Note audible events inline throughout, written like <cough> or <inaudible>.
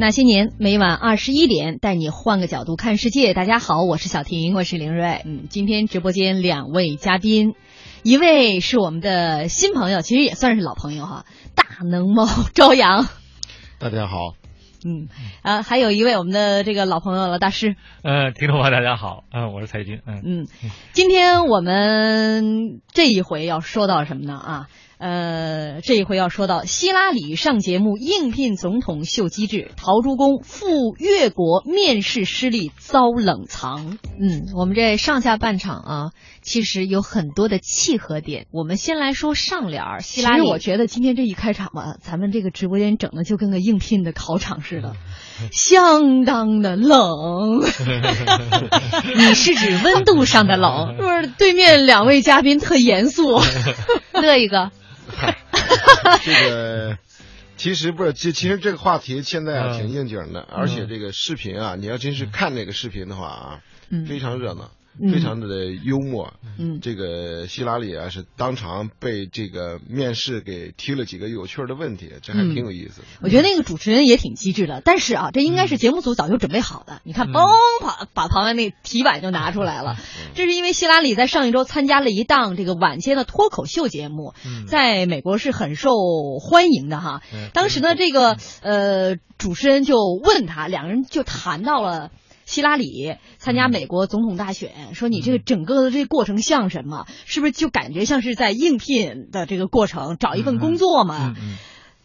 那些年，每晚二十一点，带你换个角度看世界。大家好，我是小婷，我是林瑞。嗯，今天直播间两位嘉宾，一位是我们的新朋友，其实也算是老朋友哈，大能猫朝阳。大家好。嗯，啊，还有一位我们的这个老朋友了，大师。呃，听众朋友大家好，嗯，我是财经。嗯嗯，今天我们这一回要说到什么呢？啊？呃，这一回要说到希拉里上节目应聘总统秀机智，陶朱公赴越国面试失利遭冷藏。嗯，我们这上下半场啊，其实有很多的契合点。我们先来说上联儿，希拉里。我觉得今天这一开场吧，咱们这个直播间整的就跟个应聘的考场似的，相当的冷。<laughs> 你是指温度上的冷？<laughs> 不是，对面两位嘉宾特严肃，<laughs> 乐一个。<laughs> 这个其实不是，其其实这个话题现在啊挺应景的，而且这个视频啊，你要真是看那个视频的话啊，非常热闹。非常的幽默，嗯，这个希拉里啊是当场被这个面试给提了几个有趣的问题，这还挺有意思。我觉得那个主持人也挺机智的，但是啊，这应该是节目组早就准备好的。你看，嘣，把把旁边那题板就拿出来了。这是因为希拉里在上一周参加了一档这个晚间的脱口秀节目，在美国是很受欢迎的哈。当时呢，这个呃主持人就问他，两个人就谈到了。希拉里参加美国总统大选，说你这个整个的这过程像什么？是不是就感觉像是在应聘的这个过程，找一份工作嘛？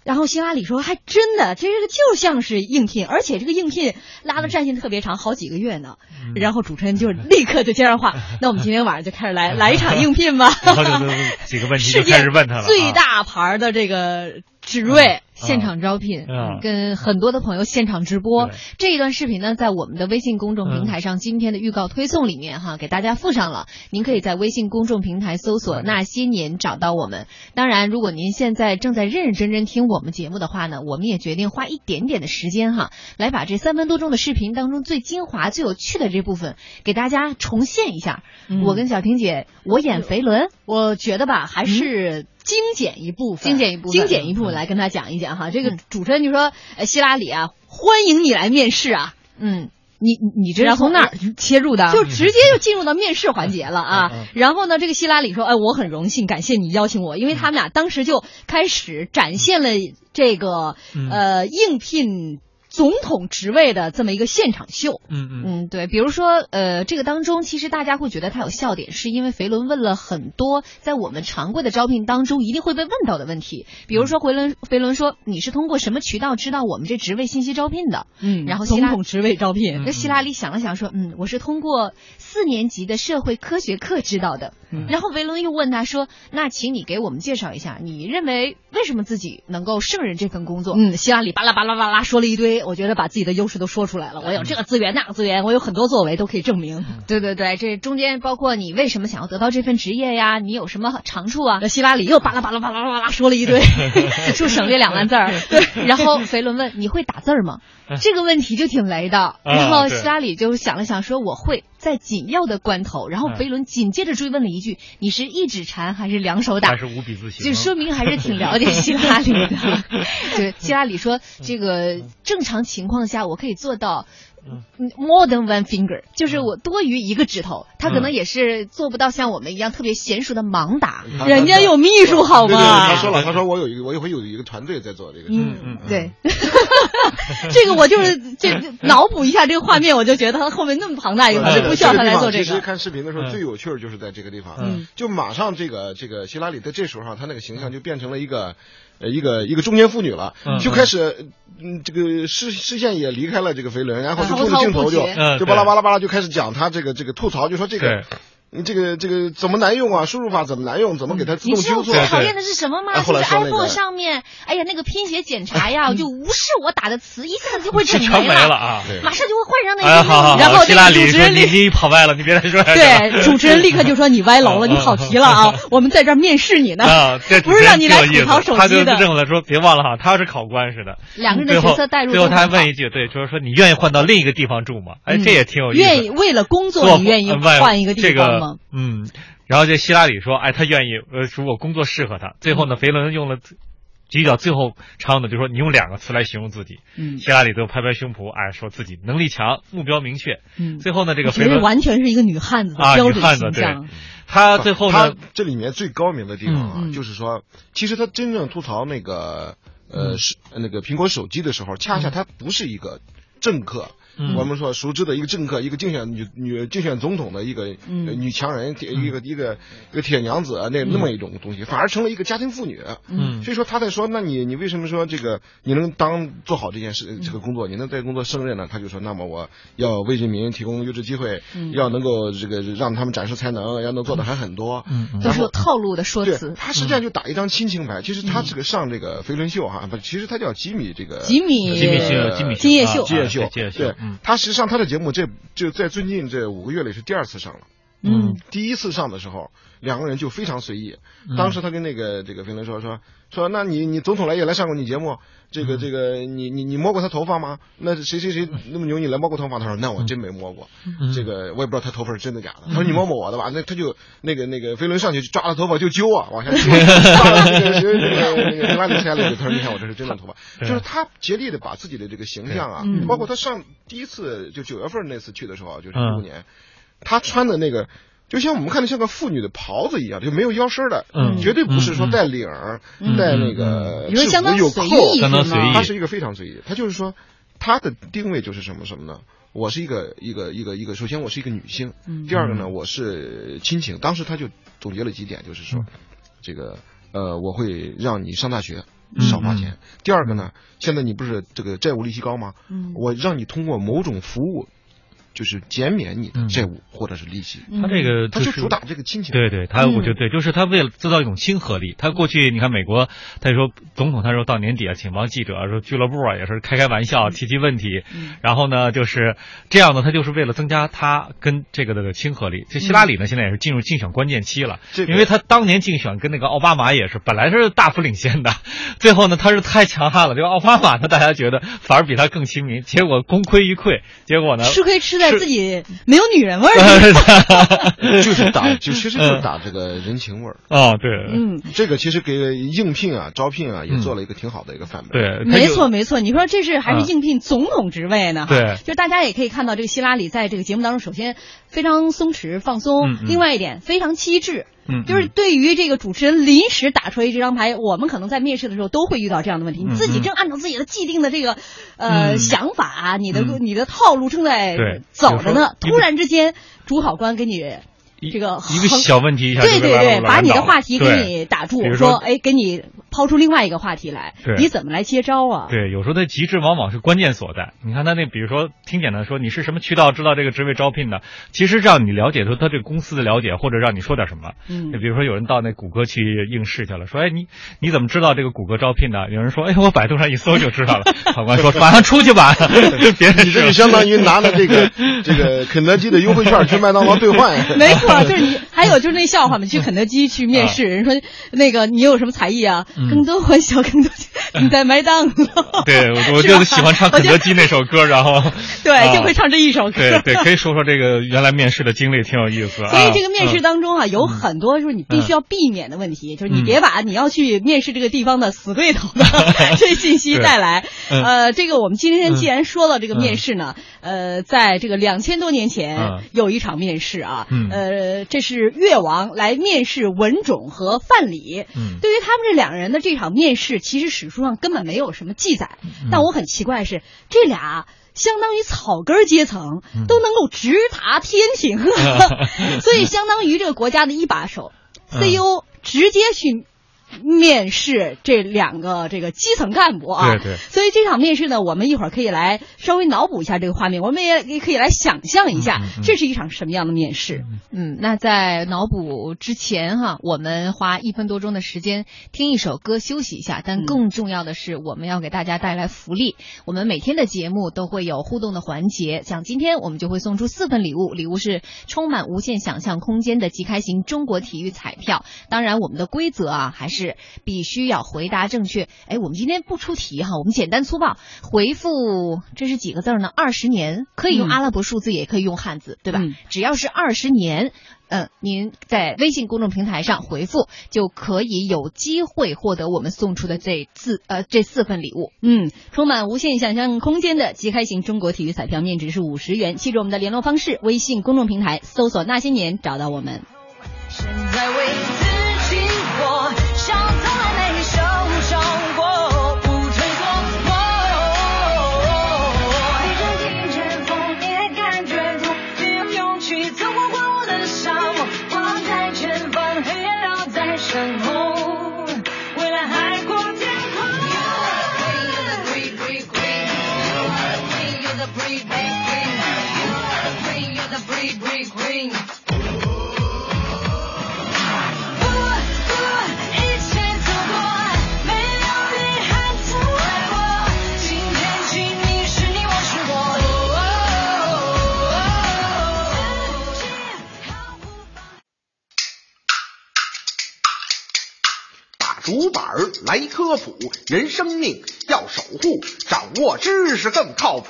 然后希拉里说，还真的，这个就像是应聘，而且这个应聘拉的战线特别长，好几个月呢。然后主持人就立刻就接上话，<laughs> 那我们今天晚上就开始来 <laughs> 来一场应聘吧。<laughs> 几个问题就开始问他了。最大牌的这个职位。现场招聘，跟很多的朋友现场直播这一段视频呢，在我们的微信公众平台上，今天的预告推送里面哈，给大家附上了。您可以在微信公众平台搜索“那些年”找到我们。当然，如果您现在正在认认真真听我们节目的话呢，我们也决定花一点点的时间哈，来把这三分多钟的视频当中最精华、最有趣的这部分给大家重现一下。我跟小婷姐，我演肥伦，我觉得吧，还是。精简一部分，精简一部分，精简一部分来跟他讲一讲哈。这个主持人就说：“希拉里啊，欢迎你来面试啊。”嗯，你你这是从哪儿切入的？就直接就进入到面试环节了啊。然后呢，这个希拉里说：“哎，我很荣幸，感谢你邀请我，因为他们俩当时就开始展现了这个呃应聘。”总统职位的这么一个现场秀，嗯嗯。嗯，对，比如说，呃，这个当中其实大家会觉得他有笑点，是因为肥伦问了很多在我们常规的招聘当中一定会被问到的问题，比如说回伦肥伦说你是通过什么渠道知道我们这职位信息招聘的？嗯，然后总统职位招聘，那希拉里想了想说，嗯，我是通过四年级的社会科学课知道的。然后维伦又问他说，那请你给我们介绍一下，你认为为什么自己能够胜任这份工作？嗯，希拉里巴拉巴拉巴拉说了一堆。我觉得把自己的优势都说出来了，我有这个资源那个资源，我有很多作为都可以证明。对对对，这中间包括你为什么想要得到这份职业呀？你有什么长处啊？那希拉里又巴拉巴拉巴拉巴拉说了一堆，<laughs> 就省略两万字儿。对，然后肥伦问你会打字吗？这个问题就挺雷的。然后希拉里就想了想说我会在紧要的关头。然后肥伦紧接着追问了一句：你是一指禅还是两手打？还是五笔字形？就说明还是挺了解希拉里的。<laughs> 对，希拉里说这个正常情况下我可以做到。More than one finger，就是我多于一个指头，他可能也是做不到像我们一样特别娴熟的盲打。<laughs> 人家有秘书好吗？他说了，他说我有一个，我一会有一个团队在做这个。嗯嗯，对。<laughs> 这个我就是这脑补一下这个画面，我就觉得他后面那么庞大一个，不需要他来做这个。其实看视频的时候最有趣儿就是在这个地方，嗯，就马上这个这个希拉里在这时候他那个形象就变成了一个。呃，一个一个中年妇女了，就开始，嗯，这个视视线也离开了这个飞轮，然后就冲着镜头就就巴拉巴拉巴拉就开始讲他这个这个吐槽，就说这个。你这个这个怎么难用啊？输入法怎么难用？怎么给它自动纠错？最讨厌的是什么吗？就是 iPhone 上面，哎呀，那个拼写检查呀，<laughs> 就无视我打的词，一下子就会整没了啊！马上就会换上那个。然后这个主持人你你跑歪了，你别再说。对，主持人立刻就说你歪楼了，<laughs> 你跑题了啊！<laughs> 我们在这儿面试你呢，不是让你来吐槽手机的。他就正了说，别忘了哈，他是考官似的。两个人的角色代入。最后他还问一句，对，就是说你愿意换到另一个地方住吗？哎，这也挺有意思。愿意为了工作，你愿意换一个地方吗？嗯。然后这希拉里说：“哎，他愿意，呃，如果工作适合他。”最后呢，肥伦用了比较最后唱的，就说你用两个词来形容自己。嗯，希拉里都拍拍胸脯，哎，说自己能力强，目标明确。嗯，最后呢，这个肥伦完全是一个女汉子的标准形象。他最后呢，这里面最高明的地方啊，就是说，其实他真正吐槽那个呃是那个苹果手机的时候，恰恰他不是一个政客。我们说熟知的一个政客，一个竞选女女竞选总统的一个女强人，一个一个一个铁娘子那那么一种东西，反而成了一个家庭妇女。嗯，所以说他在说，那你你为什么说这个你能当做好这件事这个工作，你能在工作胜任呢？他就说，那么我要为人民提供优质机会，要能够这个让他们展示才能，要能做的还很多。嗯，都是有套路的说辞。他实际上就打一张亲情牌。其实他这个上这个飞轮秀哈，不，其实他叫吉米这个吉米吉米秀吉米金叶秀。金叶秀金嗯。他实际上他的。节目这就在最近这五个月里是第二次上了，嗯，第一次上的时候两个人就非常随意，当时他跟那个这个飞轮说说说，那你你总统来也来上过你节目，这个这个你你你摸过他头发吗？那谁谁谁那么牛你来摸过头发？他说那我真没摸过，这个我也不知道他头发是真的假的。他说你摸摸我的吧，那他就那个那个飞轮上去抓了头发就揪啊，往下 <laughs> 揪，那个那个那个拉里下来，他说你看我这是真的头发，就是他竭力的把自己的这个形象啊，包括他上第一次就九月份那次去的时候，就是一五年，他穿的那个。就像我们看的像个妇女的袍子一样，就没有腰身的，嗯，绝对不是说带领儿、带那个制服有扣，相当随意。他是一个非常随意。他就是说，他的定位就是什么什么呢？我是一个一个一个一个，首先我是一个女性，第二个呢，我是亲情。当时他就总结了几点，就是说，这个呃，我会让你上大学少花钱。第二个呢，现在你不是这个债务利息高吗？嗯，我让你通过某种服务。就是减免你的债务或者是利息，他这个他就主打这个亲情。对对，他我觉得对，就是他为了制造一种亲和力。他过去你看美国，他就说总统，他说到年底啊，请帮记者说俱乐部啊，也是开开玩笑，提提问题。然后呢，就是这样呢，他就是为了增加他跟这个的亲和力。这希拉里呢，现在也是进入竞选关键期了，因为他当年竞选跟那个奥巴马也是本来是大幅领先的，最后呢，他是太强悍了，这个奥巴马呢，大家觉得反而比他更亲民，结果功亏一篑，结果呢，吃亏吃在。自己没有女人味儿，<laughs> 就是打，<laughs> 就其实就是打这个人情味儿啊。对，嗯，这个其实给应聘啊、招聘啊也做了一个挺好的一个范本。对，没错没错。你说这是还是应聘总统职位呢？对，就大家也可以看到，这个希拉里在这个节目当中，首先非常松弛放松，另外一点非常机智。嗯，就是对于这个主持人临时打出来这张牌，我们可能在面试的时候都会遇到这样的问题。你自己正按照自己的既定的这个呃想法，你的你的套路正在走着呢，突然之间主考官给你。这个一个小问题，对对对，把你的话题给你打住，说哎，给你抛出另外一个话题来，你怎么来接招啊？对，有时候他极致往往是关键所在。你看他那，比如说听简单说，你是什么渠道知道这个职位招聘的？其实让你了解说他这个公司的了解，或者让你说点什么。嗯，比如说有人到那谷歌去应试去了，说哎你你怎么知道这个谷歌招聘的？有人说哎我百度上一搜就知道了。<laughs> 考官说马上出去吧，<laughs> 别人你这就相当于拿了这个 <laughs> 这个肯德基的优惠券去麦当劳兑换。没错。就是你，还有就是那笑话嘛，去肯德基去面试，人说那个你有什么才艺啊？更多欢笑，更多你在麦当劳。<laughs> 对，我就喜欢唱肯德基那首歌，然后 <laughs> 对，就会唱这一首歌。对对，可以说说这个原来面试的经历，挺有意思。所以这个面试当中啊，有很多就是你必须要避免的问题，就是你别把你要去面试这个地方的死对头的 <laughs> 这信息带来。呃，这个我们今天既然说到这个面试呢，呃，在这个两千多年前有一场面试啊，呃。呃，这是越王来面试文种和范蠡。嗯，对于他们这两人的这场面试，其实史书上根本没有什么记载。但我很奇怪是，这俩相当于草根阶层都能够直达天庭，<laughs> 所以相当于这个国家的一把手，CEO 直接去。面试这两个这个基层干部啊，对对，所以这场面试呢，我们一会儿可以来稍微脑补一下这个画面，我们也也可以来想象一下，这是一场什么样的面试。嗯，那在脑补之前哈，我们花一分多钟的时间听一首歌休息一下，但更重要的是，我们要给大家带来福利。我们每天的节目都会有互动的环节，像今天我们就会送出四份礼物，礼物是充满无限想象空间的即开型中国体育彩票。当然，我们的规则啊还是。是必须要回答正确。哎，我们今天不出题哈，我们简单粗暴回复，这是几个字呢？二十年可以用阿拉伯数字，也可以用汉字，对吧？只要是二十年，嗯，您在微信公众平台上回复，就可以有机会获得我们送出的这四呃这四份礼物。嗯，充满无限想象空间的即开型中国体育彩票，面值是五十元。记住我们的联络方式，微信公众平台搜索“那些年”找到我们。竹科普，人生命要守护，掌握知识更靠谱。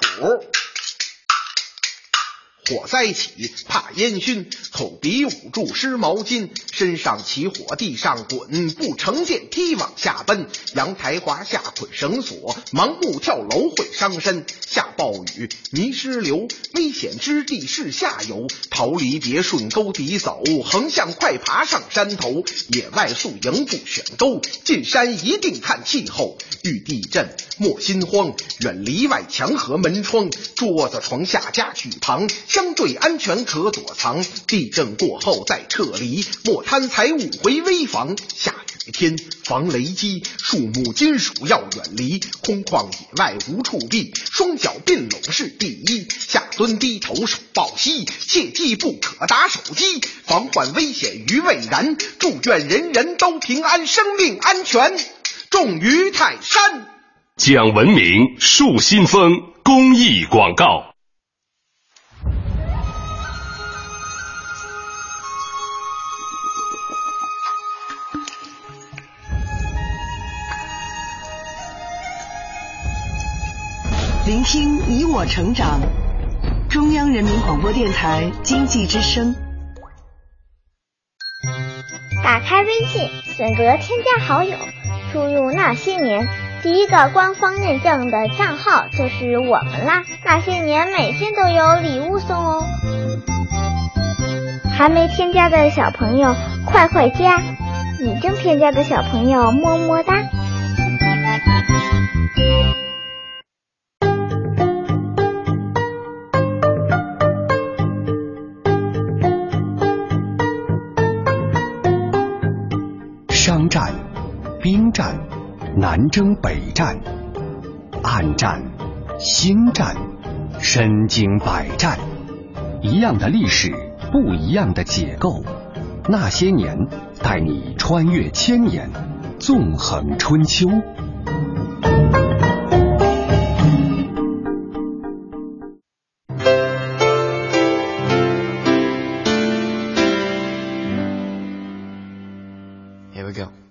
火灾起，怕烟熏，口鼻捂住湿毛巾，身上起火，地上滚，不乘电梯往下奔。阳台滑下捆绳索，盲目跳楼会伤身。下暴雨泥石流，危险之地是下游，逃离别顺沟底走，横向快爬上山头。野外宿营不选沟，进山一定看气候。遇地震莫心慌，远离外墙和门窗，桌子床下家具旁。相对安全可躲藏，地震过后再撤离，莫贪财物回危房。下雨天防雷击，树木金属要远离，空旷野外无处避，双脚并拢是第一。下蹲低头手抱膝，切记不可打手机，防患危险于未然。祝愿人人都平安，生命安全重于泰山。讲文明树新风公益广告。听你我成长，中央人民广播电台经济之声。打开微信，选择添加好友，输入那些年，第一个官方认证的账号就是我们啦。那些年每天都有礼物送哦，还没添加的小朋友快快加，已经添加的小朋友么么哒。战，南征北战，暗战，新战，身经百战，一样的历史，不一样的解构。那些年，带你穿越千年，纵横春秋。Here we go.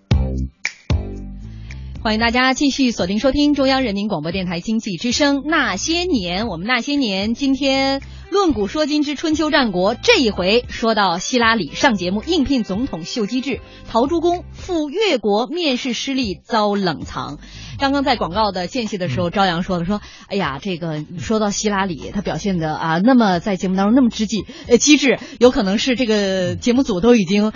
欢迎大家继续锁定收听中央人民广播电台经济之声《那些年》，我们那些年，今天论古说今之春秋战国，这一回说到希拉里上节目应聘总统秀机智，陶朱公赴越国面试失利遭冷藏。刚刚在广告的间隙的时候，朝阳说了说，哎呀，这个说到希拉里，他表现的啊，那么在节目当中那么之机呃机智，有可能是这个节目组都已经。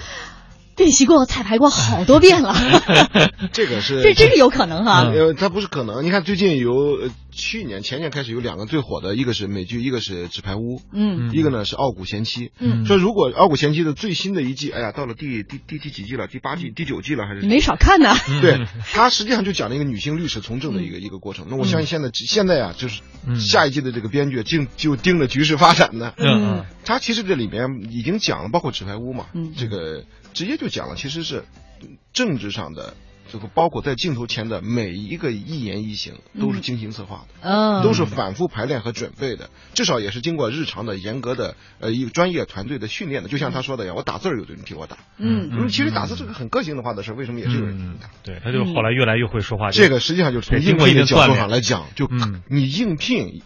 练习过、彩排过好多遍了，<laughs> 这个是这真是有可能哈。呃，它不是可能。你看最近有去年、前年开始有两个最火的，一个是美剧，一个是《纸牌屋》，嗯，一个呢是《傲骨贤妻》。嗯，说如果《傲骨贤妻》的最新的一季，哎呀，到了第第第第几季了？第八季、第九季了还是？没少看呢。对，它实际上就讲了一个女性律师从政的一个一个过程。那我相信现在现在啊，就是下一季的这个编剧竟就盯着局势发展呢。嗯，他其实这里面已经讲了，包括《纸牌屋》嘛，嗯，这个。直接就讲了，其实是政治上的，这个包括在镜头前的每一个一言一行都是精心策划的，嗯，都是反复排练和准备的，至少也是经过日常的严格的呃一个专业团队的训练的。就像他说的一样，我打字有的人替我打，嗯，其实打字是个很个性的话的事，为什么也是有人打？对，他就后来越来越会说话。这个实际上就从应聘的角度上来讲，就你应聘。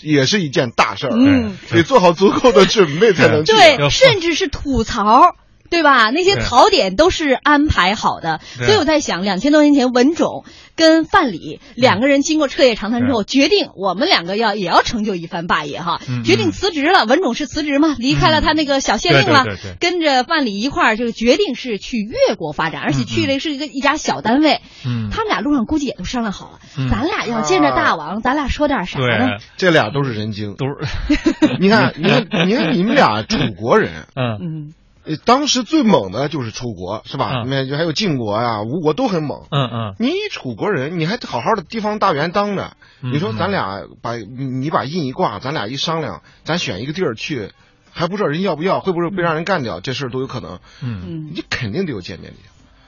也是一件大事儿，嗯，得做好足够的准备才能去。对，甚至是吐槽。对吧？那些槽点都是安排好的，所以我在想，两千多年前，文种跟范蠡两个人经过彻夜长谈之后，决定我们两个要也要成就一番霸业哈，决定辞职了。文种是辞职嘛，离开了他那个小县令了，跟着范蠡一块儿就决定是去越国发展，而且去的是一个一家小单位。嗯，他们俩路上估计也都商量好了，咱俩要见着大王，咱俩说点啥呢？这俩都是人精，都是。<laughs> <laughs> 你看，你看，你看，你们俩楚国人，嗯。嗯。呃，当时最猛的就是楚国，是吧？那就还有晋国呀、吴国都很猛。嗯嗯。你楚国人，你还好好的地方大员当着，你说咱俩把你把印一挂，咱俩一商量，咱选一个地儿去，还不知道人要不要，会不会被让人干掉，这事儿都有可能。嗯嗯。你肯定得有见面礼。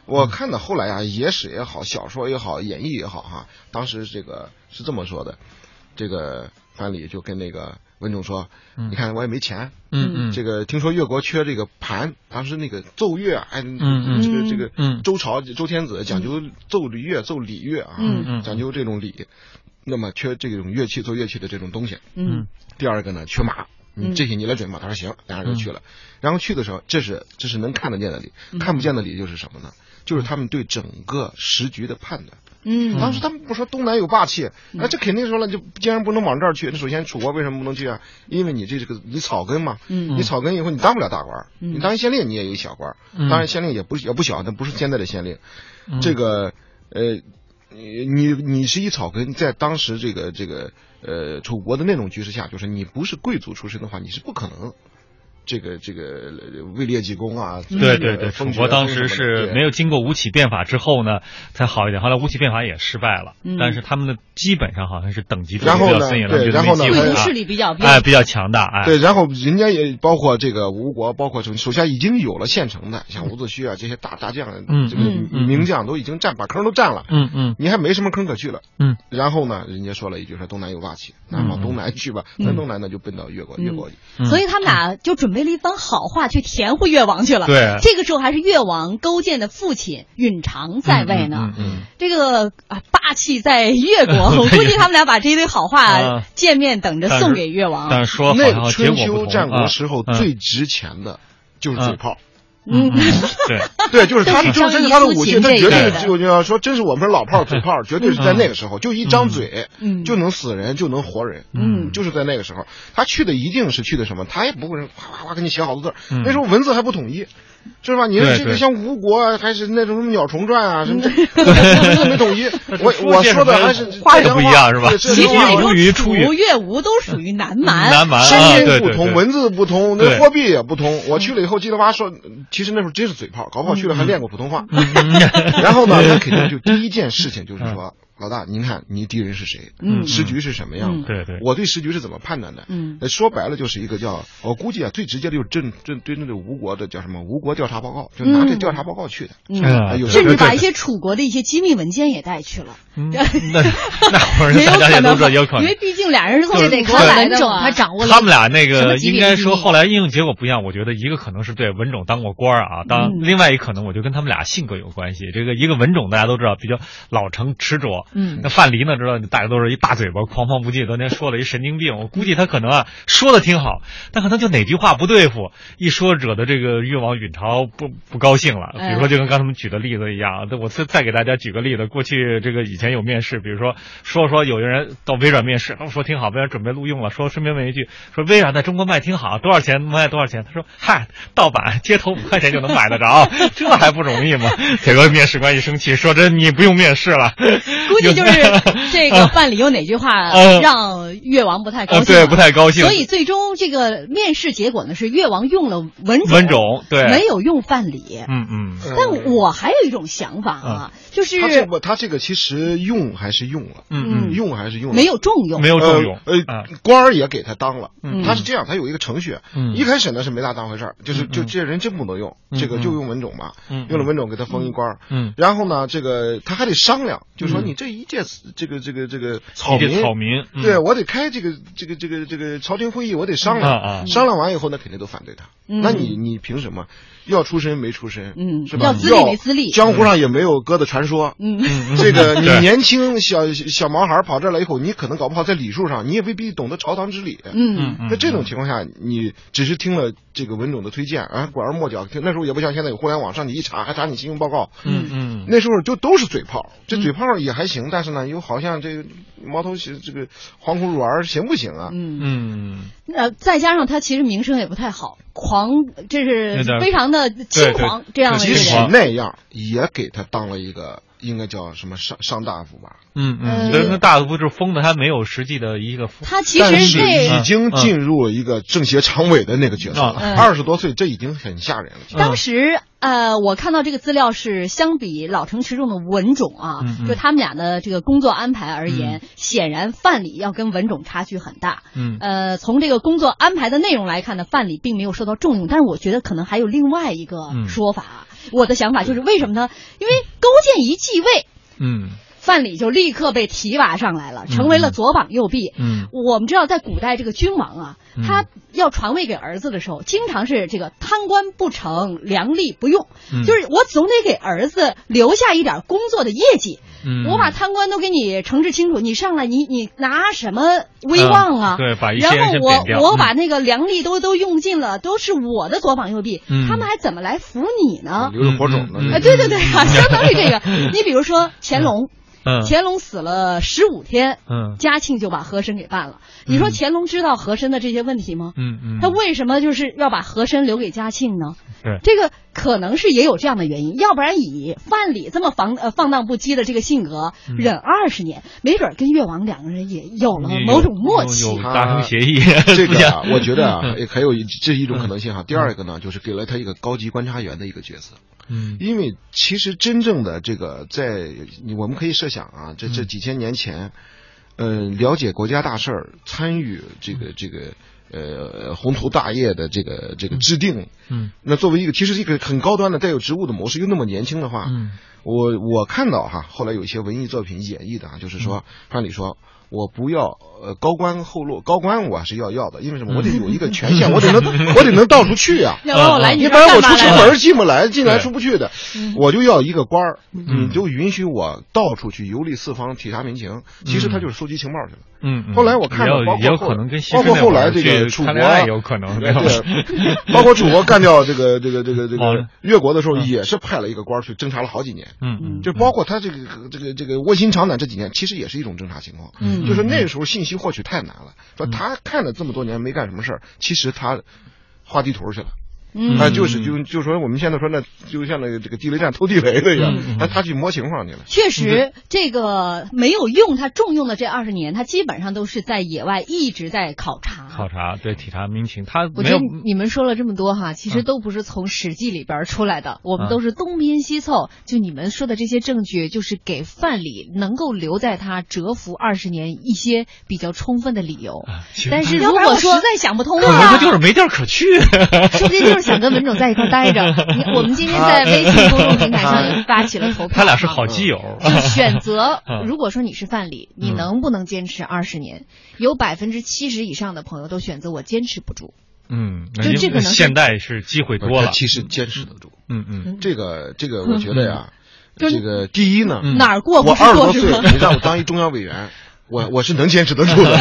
我看到后来啊，野史也好，小说也好，演绎也好，哈，当时这个是这么说的，这个范蠡就跟那个。文种说：“你看我也没钱，嗯嗯，这个听说越国缺这个盘，当时那个奏乐，哎，嗯嗯，这个这个周朝周天子讲究奏礼乐奏礼乐啊，嗯嗯，讲究这种礼，那么缺这种乐器做乐器的这种东西，嗯，第二个呢缺马，嗯，这些你来准备，他说行，两人就去了，然后去的时候，这是这是能看得见的礼，看不见的礼就是什么呢？就是他们对整个时局的判断。”嗯，当时他们不说东南有霸气，那这肯定说了，就既然不能往这儿去，那首先楚国为什么不能去啊？因为你这这个你草根嘛，嗯，你草根以后你当不了大官，你当县令你也有小官，当然县令也不也不小，但不是现在的县令，这个呃，你你你是一草根，在当时这个这个呃楚国的那种局势下，就是你不是贵族出身的话，你是不可能。这个这个位列济公啊，对对对，楚国当时是没有经过吴起变法之后呢才好一点，后来吴起变法也失败了，但是他们的基本上好像是等级比较森严的，然后呢，贵族势力比较哎比较强大哎，对，然后人家也包括这个吴国，包括手下已经有了现成的，像伍子胥啊这些大大将，嗯，这个名将都已经占把坑都占了，嗯嗯，你还没什么坑可去了，嗯，然后呢，人家说了一句说东南有霸气，那往东南去吧，那东南呢就奔到越国，越国，所以他们俩就准。为了一番好话去填护越王去了。对，这个时候还是越王勾践的父亲允常在位呢。嗯，这个啊霸气在越国，<laughs> 我估计他们俩把这一堆好话见面等着送给越王。但是说那春秋战国时候最值钱的就是嘴炮。嗯，对。<laughs> 对，就是他，就是这是他的武器，他绝对就就要说，真是我们老炮土炮，绝对是在那个时候，就一张嘴，嗯，就能死人，就能活人，嗯，就是在那个时候，他去的一定是去的什么，他也不会哗哗哗给你写好多字那时候文字还不统一。是吧？你说这个像吴国还是那种什么鸟虫传啊什么这，<laughs> 特别统一。<laughs> 我我说的还是话也不一样是吧？其实楚越吴都属于南蛮，南蛮声音不同，文字不同，那货币也不同。我去了以后，记得娃说，其实那时候真是嘴炮，搞不好去了还练过普通话。然后呢，<laughs> 他肯定就第一件事情就是说。老大，您看你敌人是谁？嗯，时局是什么样的？对对，我对时局是怎么判断的？嗯，说白了就是一个叫，我估计啊，最直接的就是正正对那个吴国的叫什么？吴国调查报告，就拿这调查报告去的。嗯，甚至把一些楚国的一些机密文件也带去了。<laughs> 那那会儿大家也都知道有可能，因为毕竟俩人是这么文种，他掌握了。他们俩那个应该说后来应用结果不一样，我觉得一个可能是对文种当过官啊，当另外一可能我就跟他们俩性格有关系。这个一个文种大家都知道比较老成执着。嗯，那范蠡呢？知道大家都是一大嘴巴，狂放不羁。昨天说了一神经病，我估计他可能啊说的挺好，但可能就哪句话不对付，一说惹得这个越王允朝不不高兴了。比如说，就跟刚才他们举的例子一样，我再再给大家举个例子。过去这个以前有面试，比如说说说有人到微软面试，他们说挺好，微软准备录用了，说顺便问一句，说微软在中国卖挺好，多少钱卖多少钱？他说嗨，盗版街头五块钱就能买得着，<laughs> 这还不容易吗？结果面试官一生气，说这你不用面试了，<laughs> 估计就是。这个范蠡有哪句话让越王不太高兴？对，不太高兴。所以最终这个面试结果呢是越王用了文种，文种对，没有用范蠡。嗯嗯。但我还有一种想法啊，就是他这个他这个其实用还是用了，嗯嗯，用还是用了，没有重用，没有重用。呃，官儿也给他当了。他是这样，他有一个程序，一开始呢是没大当回事儿，就是就这人真不能用，这个就用文种吧。用了文种给他封一官儿。嗯。然后呢，这个他还得商量，就说你这。一届这个这个这个草民，草民，对我得开这个这个这个这个朝廷会议，我得商量，商量完以后，那肯定都反对他。那你你凭什么？要出身没出身，嗯，是吧？要资历没资历，江湖上也没有哥的传说，嗯，这个你年轻小小毛孩跑这来以后，你可能搞不好在礼数上，你也未必懂得朝堂之礼，嗯，那这种情况下，你只是听了这个文种的推荐啊，拐弯抹角，那时候也不像现在有互联网，上去一查还查你信用报告，嗯嗯，那时候就都是嘴炮，这嘴炮也还行，但是呢，又好像这个毛头这个黄胡入儿行不行啊？嗯嗯，呃，再加上他其实名声也不太好。狂，这是非常的轻狂，这样的即使那样，也给他当了一个应该叫什么上上大夫吧？嗯嗯，那大夫就是封的，他没有实际的一个。他其实已经进入一个政协常委的那个角色了，二十多岁，这已经很吓人了。当时呃，我看到这个资料是相比老成持重的文种啊，就他们俩的这个工作安排而言，显然范蠡要跟文种差距很大。嗯，呃，从这个工作安排的内容来看呢，范蠡并没有受到重用，但是我觉得可能还有另外一个说法。我的想法就是为什么呢？因为勾践一继位，嗯。范蠡就立刻被提拔上来了，成为了左膀右臂。嗯，我们知道，在古代这个君王啊，他要传位给儿子的时候，经常是这个贪官不成，良吏不用，就是我总得给儿子留下一点工作的业绩。嗯，我把贪官都给你惩治清楚，你上来你你拿什么威望啊？对，把一些然后我我把那个良吏都都用尽了，都是我的左膀右臂，他们还怎么来服你呢？留着火种呢？哎，对对对啊，<laughs> 相当于这个。你比如说乾隆。乾隆死了十五天，嗯，嘉庆就把和珅给办了。你说乾隆知道和珅的这些问题吗？嗯嗯，他为什么就是要把和珅留给嘉庆呢？对，这个可能是也有这样的原因，要不然以范蠡这么放呃放荡不羁的这个性格，忍二十年，没准跟越王两个人也有了某种默契，达成协议。这个我觉得啊，<laughs> 也还有这一种可能性哈。第二个呢，就是给了他一个高级观察员的一个角色。嗯，因为其实真正的这个，在我们可以设想啊，这这几千年前，嗯，了解国家大事儿，参与这个这个呃宏图大业的这个这个制定，嗯，那作为一个其实一个很高端的带有职务的模式，又那么年轻的话，嗯，我我看到哈，后来有一些文艺作品演绎的啊，就是说，按理说。我不要呃高官厚禄，高官我还是要要的，因为什么？我得有一个权限，我得能 <laughs> <laughs> 我得能到处去啊。要不然我来你，不然我出城门进不来，进来出不去的。我就要一个官儿，你就允许我到处去游历四方，体察民情。其实他就是收集情报去了。嗯。后来我看到，也有可能跟包括后来这个楚国有可能对，<laughs> 包括楚国干掉这个这个这个这个越国的时候，也是派了一个官去侦查了好几年。嗯嗯。就包括他这个这个这个卧薪尝胆这几年，其实也是一种侦查情况。嗯。就是那时候信息获取太难了，说他看了这么多年没干什么事儿，其实他画地图去了。嗯，啊，就是就就说我们现在说那就像那个这个地雷战偷地雷的一样，他他去摸情况去了。确实，这个没有用他重用的这二十年，他基本上都是在野外一直在考察。考察，对，体察民情。他我觉得你们说了这么多哈，其实都不是从《史记》里边出来的，我们都是东拼西凑。就你们说的这些证据，就是给范蠡能够留在他蛰伏二十年一些比较充分的理由。但是如果说实在想不通，可能他就是没地儿可去，说不定就是。想跟文种在一块待着，<laughs> 我们今天在微信公众平台上发起了投票，他俩是好基友。<laughs> 就选择，<laughs> 如果说你是范蠡，你能不能坚持二十年？有百分之七十以上的朋友都选择我坚持不住。嗯，就这个现在是机会多了，其实坚持得住。嗯嗯，这个这个，我觉得呀，这个第一呢，哪儿过我二十多岁，你让我当一中央委员。我我是能坚持得住的，<laughs>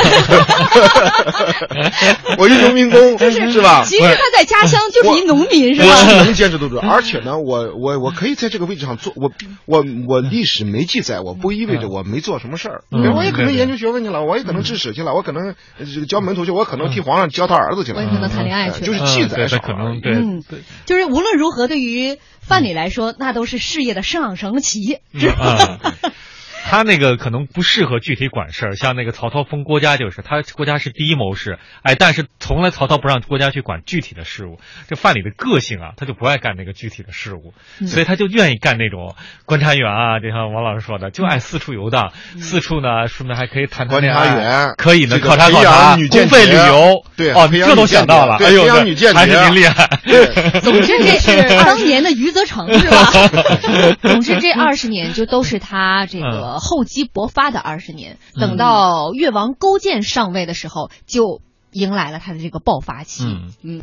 我一农民工是是吧？其实他在家乡就是一农民是吧？我是能坚持得住，而且呢，我我我可以在这个位置上做，我我我历史没记载，我不意味着我没做什么事儿。我也可能研究学问去了，我也可能治史去了，我可能这个教门徒去，我可能替皇上教他儿子去了，我也可能谈恋爱去了，就是记载少。可能对，就是无论如何，对于范蠡来说，那都是事业的上升期，是吧？他那个可能不适合具体管事儿，像那个曹操封郭嘉就是，他郭嘉是第一谋士，哎，但是从来曹操不让郭嘉去管具体的事务。这范蠡的个性啊，他就不爱干那个具体的事务，所以他就愿意干那种观察员啊，就像王老师说的，就爱四处游荡，四处呢顺便还可以谈谈观察员，可以呢考察考察，公费旅游，对哦，这都想到了，哎呦，还是您厉害。<laughs> 总之这是当年的余则成是吧？<laughs> 总之这二十年就都是他这个。厚积薄发的二十年。等到越王勾践上位的时候，就迎来了他的这个爆发期。嗯嗯。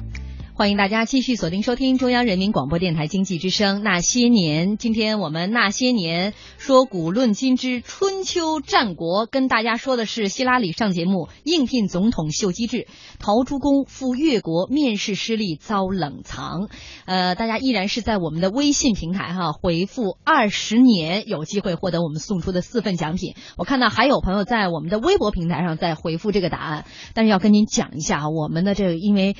欢迎大家继续锁定收听中央人民广播电台经济之声《那些年》。今天我们《那些年》说古论今之春秋战国，跟大家说的是希拉里上节目应聘总统秀机智，陶朱公赴越国面试失利遭冷藏。呃，大家依然是在我们的微信平台哈回复二十年，有机会获得我们送出的四份奖品。我看到还有朋友在我们的微博平台上在回复这个答案，但是要跟您讲一下啊，我们的这个因为。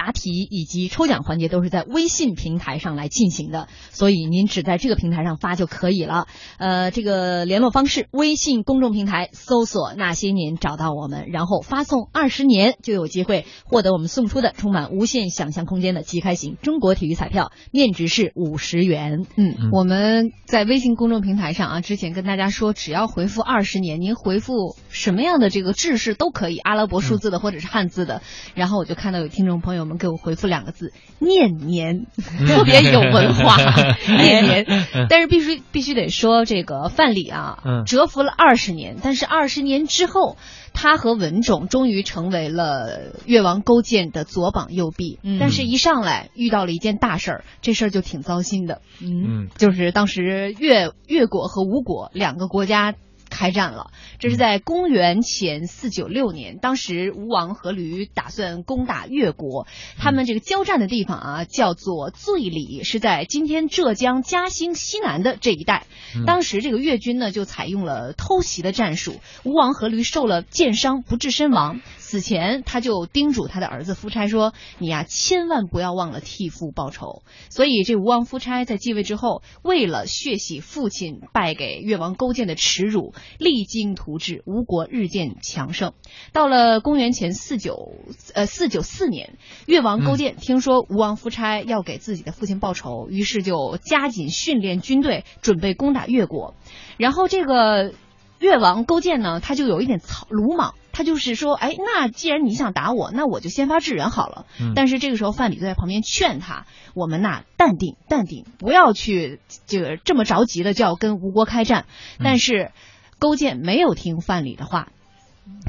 答题以及抽奖环节都是在微信平台上来进行的，所以您只在这个平台上发就可以了。呃，这个联络方式，微信公众平台搜索“那些年”找到我们，然后发送“二十年”就有机会获得我们送出的充满无限想象空间的即开型中国体育彩票，面值是五十元。嗯，我们在微信公众平台上啊，之前跟大家说，只要回复“二十年”，您回复什么样的这个制式都可以，阿拉伯数字的或者是汉字的。然后我就看到有听众朋友。们给我回复两个字“ <laughs> 念年”，特别有文化，<laughs> 念年。但是必须必须得说，这个范蠡啊，蛰伏了二十年，但是二十年之后，他和文种终于成为了越王勾践的左膀右臂。但是，一上来遇到了一件大事儿，这事儿就挺糟心的。嗯，就是当时越越国和吴国两个国家。开战了，这是在公元前四九六年，当时吴王阖闾打算攻打越国，他们这个交战的地方啊，叫做醉里，是在今天浙江嘉兴西南的这一带。当时这个越军呢，就采用了偷袭的战术，吴王阖闾受了箭伤，不治身亡。死前，他就叮嘱他的儿子夫差说：“你呀，千万不要忘了替父报仇。”所以，这吴王夫差在继位之后，为了血洗父亲败给越王勾践的耻辱，励精图治，吴国日渐强盛。到了公元前四九呃四九四年，越王勾践听说吴王夫差要给自己的父亲报仇，于是就加紧训练军队，准备攻打越国。然后，这个越王勾践呢，他就有一点草鲁莽。他就是说，哎，那既然你想打我，那我就先发制人好了。但是这个时候，范蠡就在旁边劝他：“我们呐，淡定，淡定，不要去这个这么着急的就要跟吴国开战。”但是勾践没有听范蠡的话，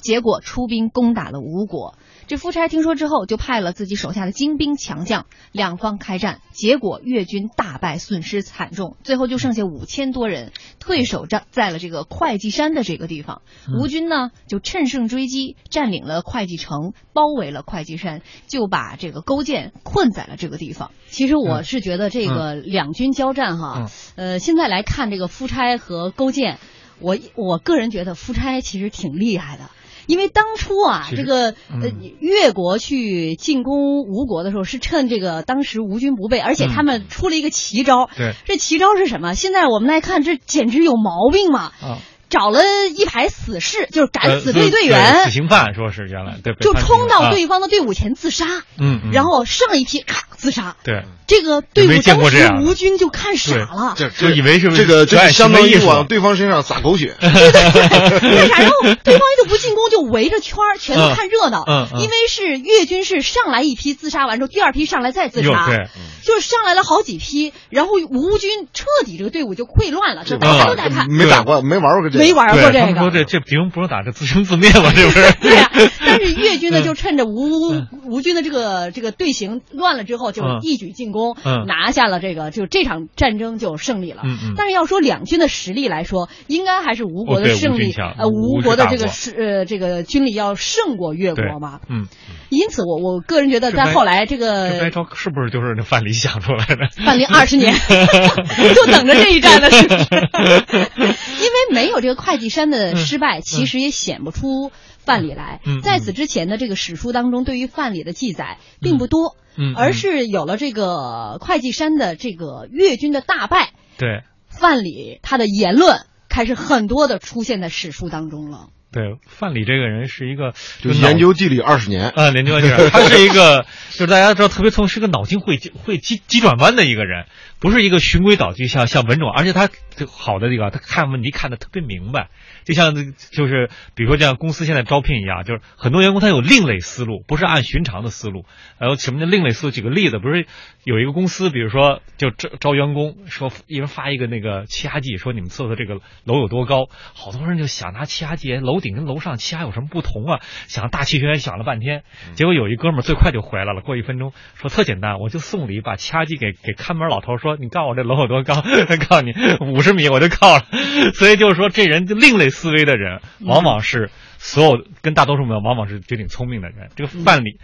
结果出兵攻打了吴国。这夫差听说之后，就派了自己手下的精兵强将，两方开战，结果越军大败，损失惨重，最后就剩下五千多人退守在在了这个会稽山的这个地方。吴军呢，就趁胜追击，占领了会稽城，包围了会稽山，就把这个勾践困在了这个地方。其实我是觉得这个两军交战哈，呃，现在来看这个夫差和勾践，我我个人觉得夫差其实挺厉害的。因为当初啊，这个呃越国去进攻吴国的时候，是趁这个当时吴军不备，而且他们出了一个奇招。对，这奇招是什么？现在我们来看，这简直有毛病嘛！啊。找了一排死士，就是敢死队队员，死刑犯，说是原来对，就冲到对方的队伍前自杀，嗯，然后上一批咔自杀，对，这个队伍当时吴军就看傻了，就以为是这个就相当于往对方身上撒狗血，<laughs> 对对对，为啥？然后 <laughs> 对方一直不进攻，就围着圈儿，全都看热闹，嗯，因为是越军是上来一批自杀完之后，第二批上来再自杀，对，就是上来了好几批，然后吴军彻底这个队伍就溃乱了，就大家都在看，没打过，没玩过这，没玩过这个。说这这不用不是打这自生自灭吗？是不是？<laughs> 对呀。<laughs> 但是越军呢，就趁着吴吴军的这个这个队形乱了之后，就一举进攻，拿下了这个，就这场战争就胜利了。但是要说两军的实力来说，应该还是吴国的胜利。呃，吴国的这个是呃这个军力要胜过越国嘛。嗯。因此，我我个人觉得，在后来这个这招是不是就是那范蠡想出来的？范蠡二十年 <laughs> 就等着这一战了，是不是？因为没有这个会稽山的。失败其实也显不出范蠡来。在此之前的这个史书当中，对于范蠡的记载并不多，而是有了这个会稽山的这个越军的大败，对范蠡他的言论开始很多的出现在史书当中了。对范蠡这个人是一个就研究地理二十年啊，研究地理，<laughs> 他是一个就是大家知道特别聪明，是个脑筋会会急急转弯的一个人，不是一个循规蹈矩像像文种，而且他好的这个他看问题看得特别明白。就像就是比如说像公司现在招聘一样，就是很多员工他有另类思路，不是按寻常的思路。还有什么叫另类思路？举个例子，不是有一个公司，比如说就招招员工，说一人发一个那个气压计，说你们测测这个楼有多高。好多人就想拿气压计，楼顶跟楼上气压有什么不同啊？想大气学员想了半天，结果有一哥们儿最快就回来了，过一分钟说特简单，我就送礼，把气压计给给看门老头说，你告诉我这楼有多高？他 <laughs> 告诉你五十米，我就告了。所以就是说这人就另类。思维的人往往是所有跟大多数人往往是绝顶聪明的人。这个范蠡，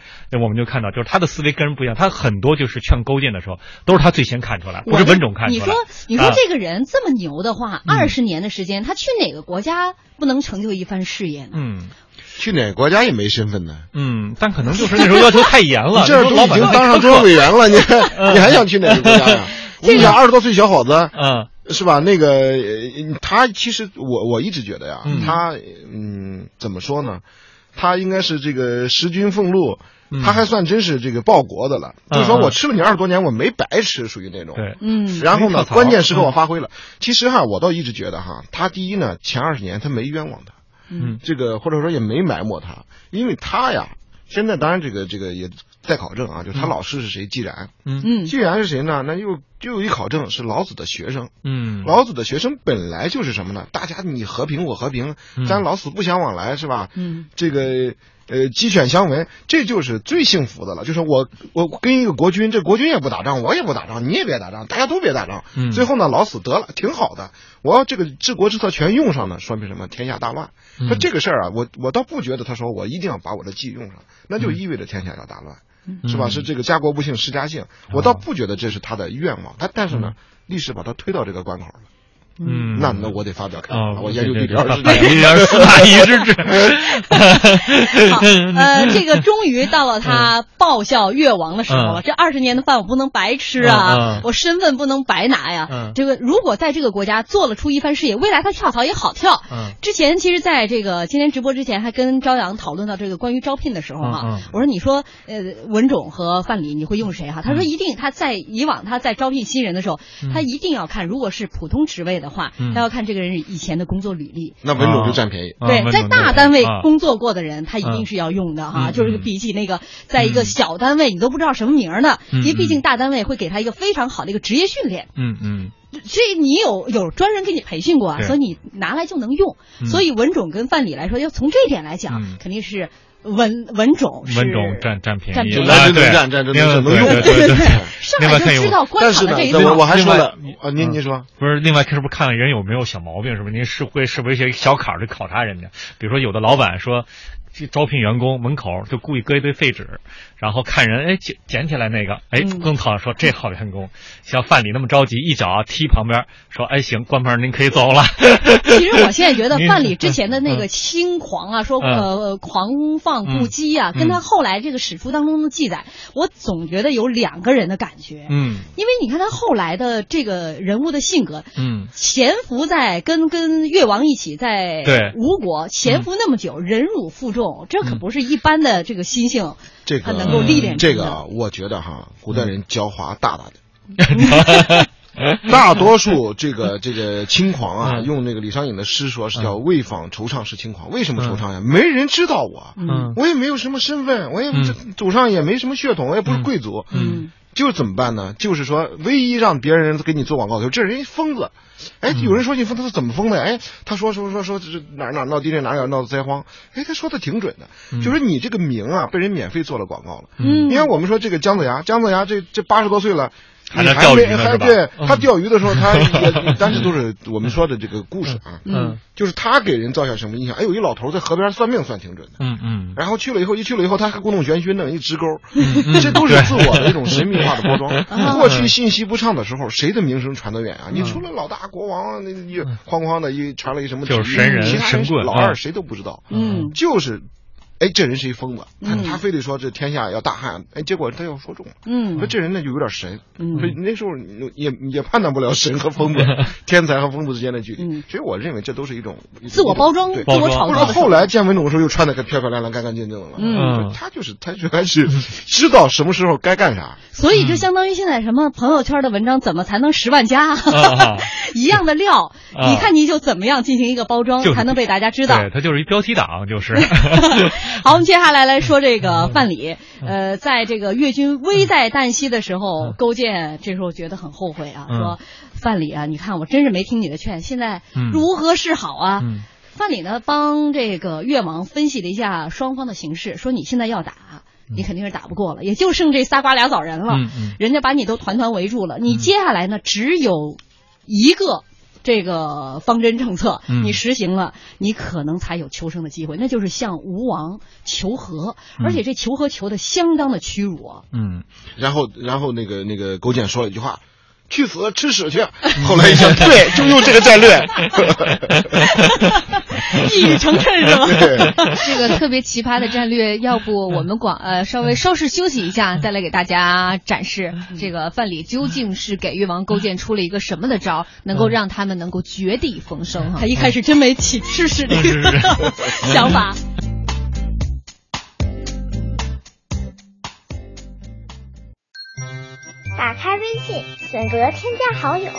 我们就看到，就是他的思维跟人不一样。他很多就是劝勾践的时候，都是他最先看出来，不是文种看出来。你说，你说这个人这么牛的话，二十年的时间，他去哪个国家不能成就一番事业呢？嗯，去哪个国家也没身份呢。嗯，但可能就是那时候要求太严了。<laughs> 这都已经当上中央委员了，你 <laughs> 你还想去哪个国家呀？我 <laughs> 跟你讲，二十多岁小伙子，嗯。是吧？那个他其实我我一直觉得呀，他嗯怎么说呢？他应该是这个食君俸禄，他还算真是这个报国的了。就是说我吃了你二十多年，我没白吃，属于那种。对，嗯。然后呢，关键时刻我发挥了。其实哈，我倒一直觉得哈，他第一呢，前二十年他没冤枉他，嗯，这个或者说也没埋没他，因为他呀，现在当然这个这个也。再考证啊，就是他老师是谁？季然，嗯嗯，季然是谁呢？那又又有一考证是老子的学生，嗯，老子的学生本来就是什么呢？大家你和平我和平，咱老死不相往来是吧？嗯，这个呃鸡犬相闻，这就是最幸福的了。就是我我跟一个国君，这国君也不打仗，我也不打仗，你也别打仗，大家都别打仗。嗯，最后呢，老死得了，挺好的。我要这个治国之策全用上呢，说明什么？天下大乱。说这个事儿啊，我我倒不觉得他说我一定要把我的计用上，那就意味着天下要大乱。是吧？是这个家国不幸，世家幸。我倒不觉得这是他的愿望，他但是呢，历史把他推到这个关口了。嗯，那那我得发表看法。我研究地理，二十年，四大一之治。好，呃，<laughs> 这个终于到了他报效越王的时候了。这二十年的饭我不能白吃啊，我身份不能白拿呀。这个如果在这个国家做了出一番事业，未来他跳槽也好跳。之前其实在这个今天直播之前，还跟朝阳讨论到这个关于招聘的时候哈，我说你说呃文种和范蠡你会用谁哈？他说一定他在以往他在招聘新人的时候，他一定要看如果是普通职位的。的话，他要看这个人以前的工作履历。那文种就占便宜。对，在大单位工作过的人，他一定是要用的哈。就是比起那个，在一个小单位，你都不知道什么名儿的，因为毕竟大单位会给他一个非常好的一个职业训练。嗯嗯。所以你有有专人给你培训过啊，所以你拿来就能用。所以文种跟范蠡来说，要从这一点来讲，肯定是。文文种文种占占便宜，来对占占这能能用，对对对。上来就知道观察的这一套。我还说了啊，您您说不是？另外是不是看人有没有小毛病？是不是？您是会是不是一些小坎儿去考察人家？比如说有的老板说。招聘员工门口就故意搁一堆废纸，然后看人，哎捡捡起来那个，哎更好说这好员工，像范蠡那么着急，一脚踢旁边，说哎行，关门您可以走了。<laughs> 其实我现在觉得 <laughs> 范蠡之前的那个轻狂啊，说呃狂放不羁啊，跟他后来这个史书当中的记载，我总觉得有两个人的感觉。嗯，因为你看他后来的这个人物的性格，嗯，潜伏在跟跟越王一起在吴国潜伏那么久，忍辱负重。这可不是一般的这个心性，这个能够历练这个，我觉得哈，古代人狡猾大大的，<laughs> 大多数这个这个轻狂啊，用那个李商隐的诗说是叫未访惆怅是轻狂。为什么惆怅呀？没人知道我，我也没有什么身份，我也祖上也没什么血统，我也不是贵族，嗯。就怎么办呢？就是说，唯一让别人给你做广告的时候，这人疯子。哎，有人说你疯，他是怎么疯的？哎，他说说说说，这哪哪闹地震，哪哪闹灾荒。哎，他说的挺准的，就是你这个名啊，被人免费做了广告了。嗯，因为我们说这个姜子牙，姜子牙这这八十多岁了。还在钓鱼还对他钓鱼的时候，他也，<laughs> 但是都是我们说的这个故事啊。嗯，就是他给人造下什么印象？哎，有一老头在河边算命算挺准的。嗯嗯。然后去了以后，一去了以后，他还故弄玄虚，弄一直钩。嗯这都是自我的一种神秘化的包装。过去信息不畅的时候，谁的名声传得远啊？你除了老大国王那一哐哐的一传了一什么，就是神人其他神棍，老二谁都不知道。嗯，就是。哎，这人是一疯子，他他非得说这天下要大旱，哎，结果他又说中了。嗯，说这人呢就有点神。嗯，所以那时候也也判断不了神和疯子、<laughs> 天才和疯子之间的距离。所以我认为这都是一种自我包装、自我炒作。后来见文总的时候又穿的可漂漂亮亮、干干净净的了。嗯，他就是他就开始知道什么时候该干啥。<laughs> 所以就相当于现在什么朋友圈的文章怎么才能十万加？<laughs> 一样的料，你看你就怎么样进行一个包装，才能被大家知道？对，他就是一标题党，就是。<laughs> 好，我们接下来来说这个范蠡。呃，在这个越军危在旦夕的时候，勾践这时候觉得很后悔啊，说范蠡啊，你看我真是没听你的劝，现在如何是好啊？范蠡呢，帮这个越王分析了一下双方的形势，说你现在要打，你肯定是打不过了，也就剩这仨瓜俩枣人了，人家把你都团团围住了，你接下来呢，只有一个。这个方针政策你实行了，你可能才有求生的机会，那就是向吴王求和，而且这求和求的相当的屈辱啊。嗯，然后然后那个那个勾践说了一句话。去死，吃屎去！后来一想，对，就用这个战略，一语成谶是吧？<laughs> 这个特别奇葩的战略，要不我们广呃稍微稍事休息一下，再来给大家展示这个范蠡究竟是给越王勾践出了一个什么的招，能够让他们能够绝地逢生哈？他一开始真没起吃屎这个想法。打开微信，选择添加好友，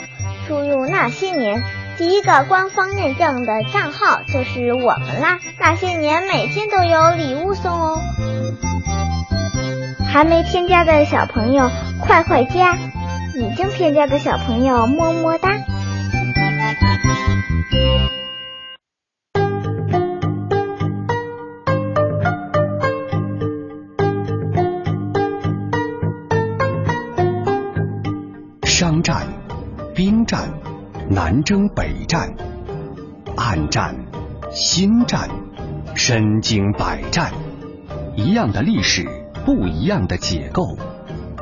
输入那些年，第一个官方认证的账号就是我们啦。那些年每天都有礼物送哦，还没添加的小朋友快快加，已经添加的小朋友么么哒。南征北战、暗战、心战、身经百战，一样的历史，不一样的解构。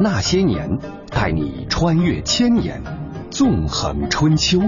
那些年，带你穿越千年，纵横春秋。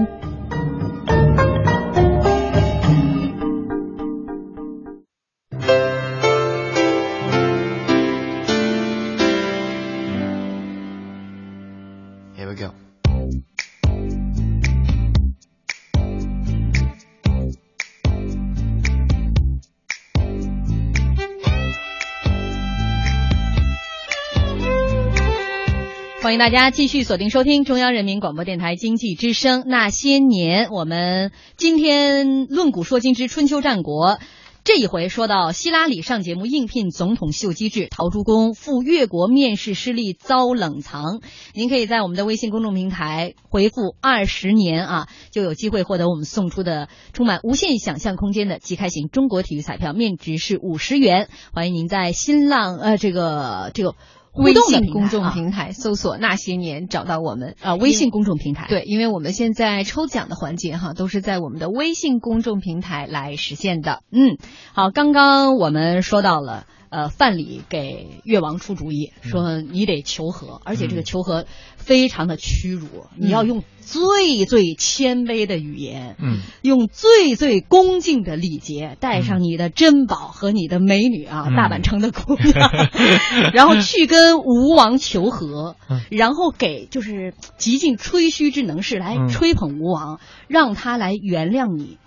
欢迎大家继续锁定收听中央人民广播电台经济之声《那些年》，我们今天论古说今之春秋战国，这一回说到希拉里上节目应聘总统秀机智，陶朱公赴越国面试失利遭冷藏。您可以在我们的微信公众平台回复“二十年”啊，就有机会获得我们送出的充满无限想象空间的即开型中国体育彩票，面值是五十元。欢迎您在新浪呃这个这个。微信公众平台搜索“那些年”找到我们啊，微信公众平台对，因为我们现在抽奖的环节哈，都是在我们的微信公众平台来实现的。嗯，好，刚刚我们说到了。呃，范蠡给越王出主意，说你得求和，而且这个求和非常的屈辱，你要用最最谦卑的语言，嗯，用最最恭敬的礼节，带上你的珍宝和你的美女啊，大阪城的姑娘，<laughs> 然后去跟吴王求和，然后给就是极尽吹嘘之能事来吹捧吴王，让他来原谅你。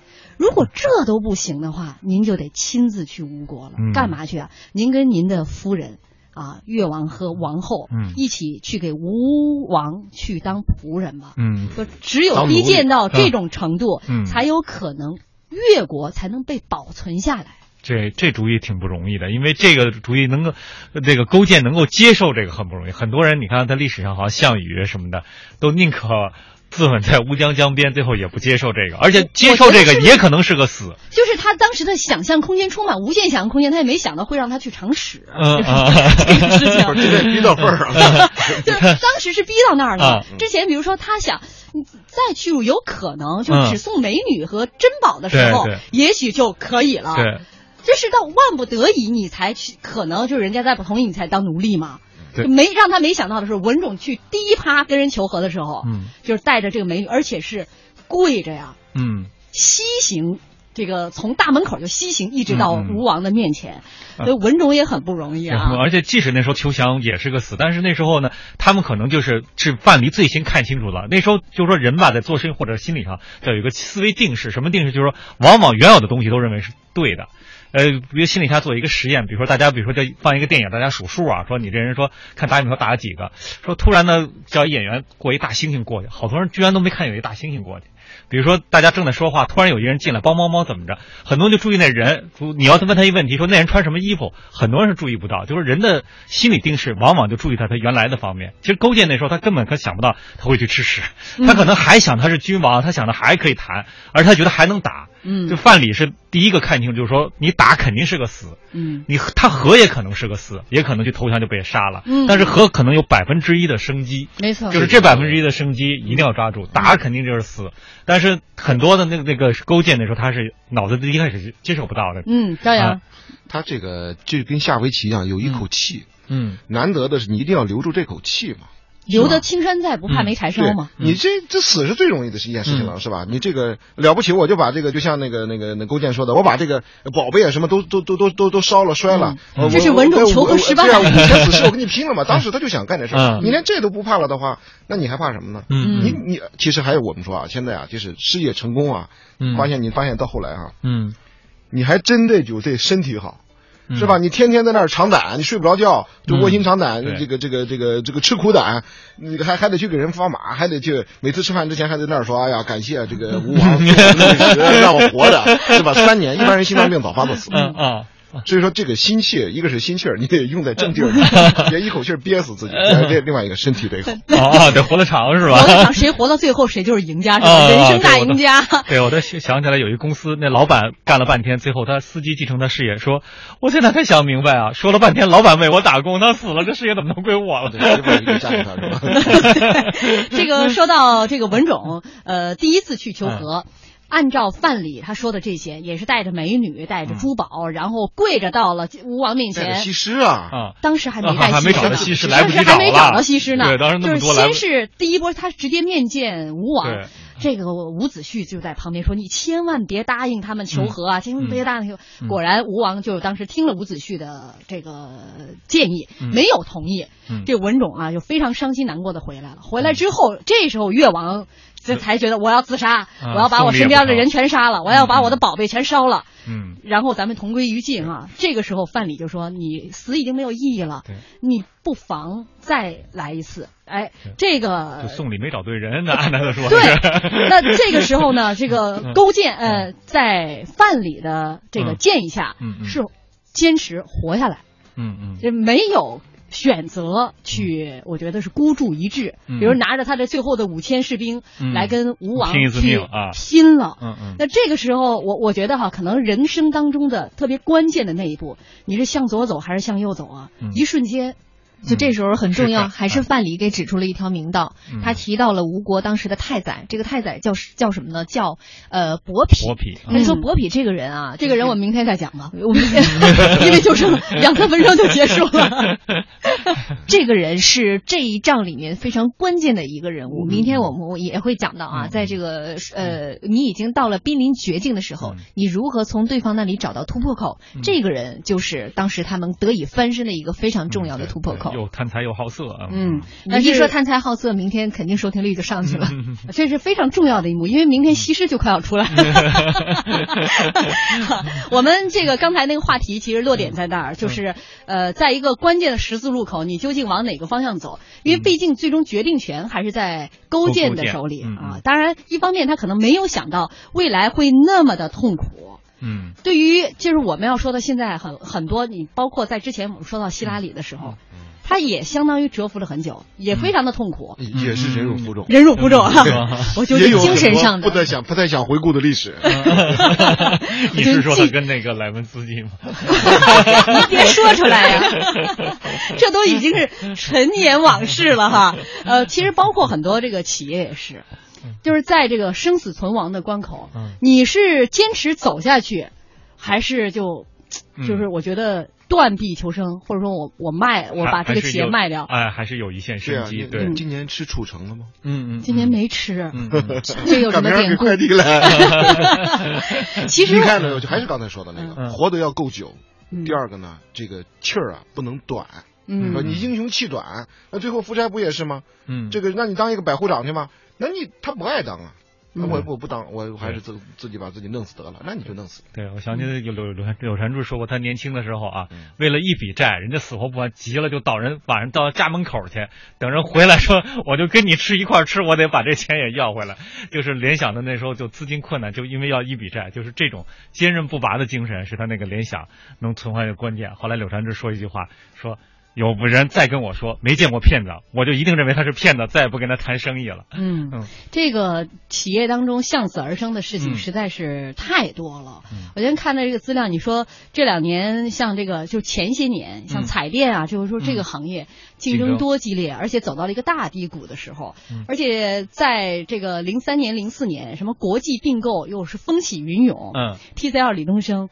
如果这都不行的话，您就得亲自去吴国了。干嘛去啊？您跟您的夫人啊，越王和王后一起去给吴王去当仆人吧。嗯，说只有逼贱到这种程度，才有可能越国才能被保存下来。这这主意挺不容易的，因为这个主意能够，这个勾践能够接受这个很不容易。很多人你看，在历史上好像项羽什么的，都宁可。自刎在乌江江边，最后也不接受这个，而且接受这个也可能是个死。就是他当时的想象空间充满无限想象空间，他也没想到会让他去尝屎。嗯 <laughs> 这个事情 <laughs> 逼到份儿上了。<laughs> 就当时是逼到那儿了。之前比如说他想再去，有可能就只送美女和珍宝的时候，也许就可以了。对，这是到万不得已你才去，可能就是人家再不同意你才当奴隶嘛。没让他没想到的是，文种去第一趴跟人求和的时候，嗯，就是带着这个美女，而且是跪着呀，嗯，西行这个从大门口就西行，一直到吴王的面前，所以文种也很不容易啊。而且即使那时候求降也是个死，但是那时候呢，他们可能就是是范蠡最先看清楚了。那时候就是说人吧，在做事或者心理上要有一个思维定势，什么定势？就是说，往往原有的东西都认为是对的。呃，比如心理下做一个实验，比如说大家，比如说这放一个电影，大家数数啊，说你这人说看打羽毛球打了几个，说突然呢叫演员过一大猩猩过去，好多人居然都没看有一大猩猩过去。比如说，大家正在说话，突然有一个人进来，梆梆梆，怎么着？很多人就注意那人。你要问他一问题，说那人穿什么衣服，很多人是注意不到。就是人的心理定势，往往就注意到他原来的方面。其实勾践那时候他根本可想不到他会去吃屎，他可能还想他是君王，他想的还可以谈，而他觉得还能打。嗯，就范蠡是第一个看清，就是说你打肯定是个死。嗯，你他和也可能是个死，也可能去投降就被杀了。嗯，但是和可能有百分之一的生机。没错，就是这百分之一的生机一定要抓住，打肯定就是死。但是很多的那个那个勾践的时候他是脑子一开始是接受不到的。嗯，当然，他这个就跟下围棋一样，有一口气。嗯，难得的是你一定要留住这口气嘛。留得青山在，不怕没柴烧嘛。你这这死是最容易的一件事情了，是吧？你这个了不起，我就把这个就像那个那个那勾践说的，我把这个宝贝啊什么都都都都都都烧了摔了。这是文种求和失败。<laughs> 我跟你拼了嘛！当时他就想干这事儿。你连这都不怕了的话，那你还怕什么呢？嗯，你你其实还有我们说啊，现在啊，就是事业成功啊，发现你发现到后来啊，嗯，你还真的就对身体好。是吧？你天天在那儿长胆，你睡不着觉，就卧薪尝胆，这个这个这个这个吃苦胆，你还还得去给人发马，还得去每次吃饭之前还在那儿说：“哎呀，感谢这个吴王 <laughs> 让我活着，是吧？”三年，一般人心脏病早发到死。嗯啊。所以说，这个心气，一个是心气儿，你得用在正地儿，<laughs> 别一口气憋死自己。另另外一个，身体得好，啊，<laughs> 得活得长是吧？活得长，谁活到最后，谁就是赢家，是吧？人生大赢家。对，我都想起来有一公司，那老板干了半天，最后他司机继承他事业，说：“我现在才想明白啊，说了半天，老板为我打工，他死了，这事业怎么能归我了？” <laughs> 这个说到这个文种，呃，第一次去求和。按照范蠡他说的这些，也是带着美女，带着珠宝，然后跪着到了吴王面前。西施啊啊！当时还没带西施，西施当时还没找到西施呢。对，当时那么多就是先是第一波，他直接面见吴王。这个伍子胥就在旁边说：“你千万别答应他们求和啊，千万别答应。”果然，吴王就当时听了伍子胥的这个建议，没有同意。这文种啊，就非常伤心难过的回来了。回来之后，这时候越王。这才觉得我要自杀，我要把我身边的人全杀了，我要把我的宝贝全烧了。嗯，然后咱们同归于尽啊！这个时候范蠡就说：“你死已经没有意义了，你不妨再来一次。”哎，这个送礼没找对人，那按他说。对，那这个时候呢，这个勾践呃，在范蠡的这个建议下，是坚持活下来。嗯嗯，这没有。选择去，我觉得是孤注一掷，比如拿着他的最后的五千士兵来跟吴王拼一次命啊，拼了。嗯嗯。那这个时候，我我觉得哈，可能人生当中的特别关键的那一步，你是向左走还是向右走啊？一瞬间。就这时候很重要，还是范蠡给指出了一条明道。他提到了吴国当时的太宰，这个太宰叫叫什么呢？叫呃伯嚭。伯嚭。他说伯嚭这个人啊，这个人我明天再讲吧，我们 <laughs> 因为就剩两三分钟就结束了。<laughs> 这个人是这一仗里面非常关键的一个人物。明天我们也会讲到啊，在这个呃你已经到了濒临绝境的时候，你如何从对方那里找到突破口？这个人就是当时他们得以翻身的一个非常重要的突破口。又贪财又好色啊！嗯，那一说贪财好色，明天肯定收听率就上去了。<laughs> 这是非常重要的一幕，因为明天西施就快要出来了。<laughs> 我们这个刚才那个话题其实落点在那儿，就是呃，在一个关键的十字路口，你究竟往哪个方向走？因为毕竟最终决定权还是在勾践的手里啊。当然，一方面他可能没有想到未来会那么的痛苦。嗯，对于就是我们要说的，现在很很多，你包括在之前我们说到希拉里的时候。他也相当于蛰伏了很久，也非常的痛苦，也是忍辱负重，忍辱负重啊！我觉得精神上的不太想不太想回顾的历史。<laughs> 你是说他跟那个莱文斯基吗？<laughs> 你别说出来呀，<laughs> 这都已经是陈年往事了哈。呃，其实包括很多这个企业也是，就是在这个生死存亡的关口，你是坚持走下去，还是就就是我觉得。断臂求生，或者说我我卖我把这个企业卖掉，哎，还是有一线生机。对，今年吃褚橙了吗？嗯嗯，今年没吃。<laughs> 这有什么典故？快递来。<laughs> 其实你看呢，还是刚才说的那个，活得要够久。第二个呢，这个气儿啊不能短。嗯，你英雄气短，那最后夫差不也是吗？嗯，这个让你当一个百户长去吗？那你他不爱当啊。那我我不当，我还是自自己把自己弄死得了。那你就弄死。对，我想起有柳柳柳传志说过，他年轻的时候啊，为了一笔债，人家死活不还，急了就到人晚上到家门口去，等人回来说，我就跟你吃一块吃，我得把这钱也要回来。就是联想的那时候就资金困难，就因为要一笔债，就是这种坚韧不拔的精神是他那个联想能存活的关键。后来柳传志说一句话说。有人再跟我说没见过骗子，我就一定认为他是骗子，再也不跟他谈生意了。嗯嗯，这个企业当中向死而生的事情实在是太多了。我今天看到这个资料，你说这两年像这个，就前些年像彩电啊，就是说这个行业竞争多激烈，而且走到了一个大低谷的时候。而且在这个零三年、零四年，什么国际并购又是风起云涌。嗯，TCL 李东生。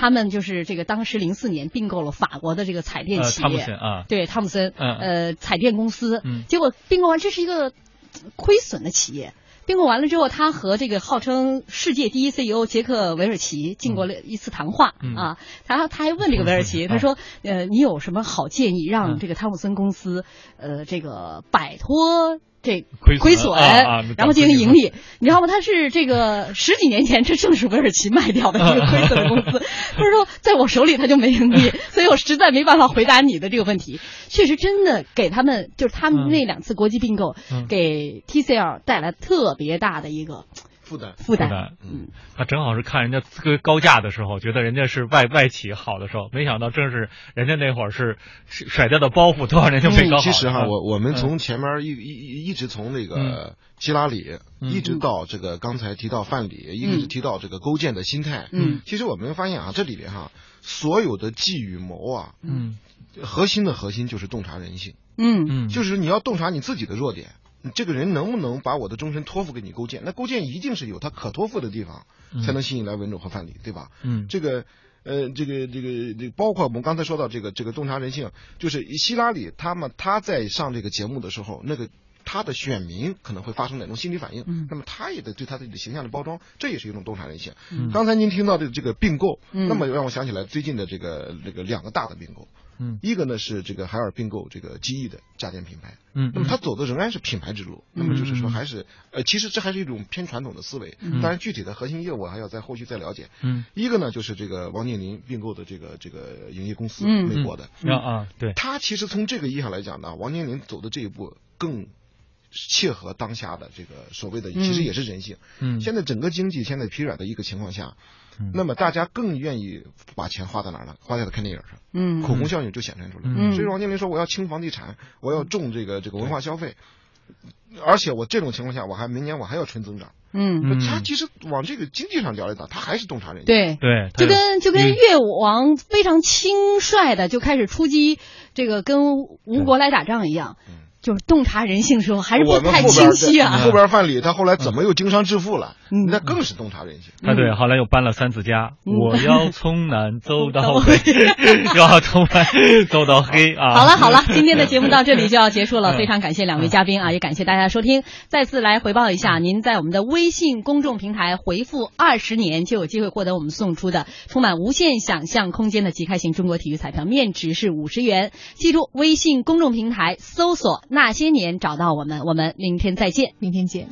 他们就是这个当时零四年并购了法国的这个彩电企业，啊，对汤姆森，呃，彩电公司，结果并购完，这是一个亏损的企业。并购完了之后，他和这个号称世界第一 CEO 杰克韦尔奇进过了一次谈话啊，他他还问这个韦尔奇，他说，呃，你有什么好建议让这个汤姆森公司，呃，这个摆脱？这亏损，然后进行盈利，你知道吗？他是这个十几年前，这正是韦尔奇卖掉的这个亏损的公司。<laughs> 不是说，在我手里他就没盈利，所以我实在没办法回答你的这个问题。确实，真的给他们，就是他们那两次国际并购，给 TCL 带来特别大的一个。负担，负担，嗯，他正好是看人家个高价的时候，觉得人家是外外企好的时候，没想到正是人家那会儿是甩掉的包袱，多少年就没搞好。其实哈，我我们从前面一一一直从那个希拉里，一直到这个刚才提到范蠡，一直提到这个勾践的心态，嗯，其实我们发现啊，这里边哈，所有的计与谋啊，嗯，核心的核心就是洞察人性，嗯。嗯，就是你要洞察你自己的弱点。你这个人能不能把我的终身托付给你勾践？那勾践一定是有他可托付的地方，才能吸引来文种和范蠡，对吧？嗯，这个，呃，这个，这个，这包括我们刚才说到这个，这个洞察人性，就是希拉里他们他在上这个节目的时候，那个他的选民可能会发生哪种心理反应？嗯，那么他也得对他自己的形象的包装，这也是一种洞察人性。嗯，刚才您听到的这个并购，那么让我想起来最近的这个这个两个大的并购。嗯，一个呢是这个海尔并购这个机翼的家电品牌，嗯，那么他走的仍然是品牌之路，那么就是说还是呃，其实这还是一种偏传统的思维，当然具体的核心业务还要在后续再了解。嗯，一个呢就是这个王健林并购的这个这个营业公司，美国的。啊啊，对，他其实从这个意义上来讲呢，王健林走的这一步更切合当下的这个所谓的，其实也是人性。嗯，现在整个经济现在疲软的一个情况下。那么大家更愿意把钱花在哪儿呢？花在看电影上，嗯，口红效应就显现出来。嗯，所以王健林说我要轻房地产，我要重这个这个文化消费，而且我这种情况下我还明年我还要纯增长。嗯，他其实往这个经济上聊一聊，他还是洞察人性。对对，就跟就跟越王非常轻率的就开始出击，这个跟吴国来打仗一样。就是洞察人性时候还是不太清晰啊。后边范蠡他后来怎么又经商致富了？嗯那更是洞察人性。啊，对，后来又搬了三次家。我要从南走到北，<laughs> 要从白走到黑啊。好了好了，今天的节目到这里就要结束了。非常感谢两位嘉宾啊，也感谢大家收听。再次来回报一下，您在我们的微信公众平台回复“二十年”，就有机会获得我们送出的充满无限想象空间的即开型中国体育彩票，面值是五十元。记住，微信公众平台搜索。那些年找到我们，我们明天再见，明天见。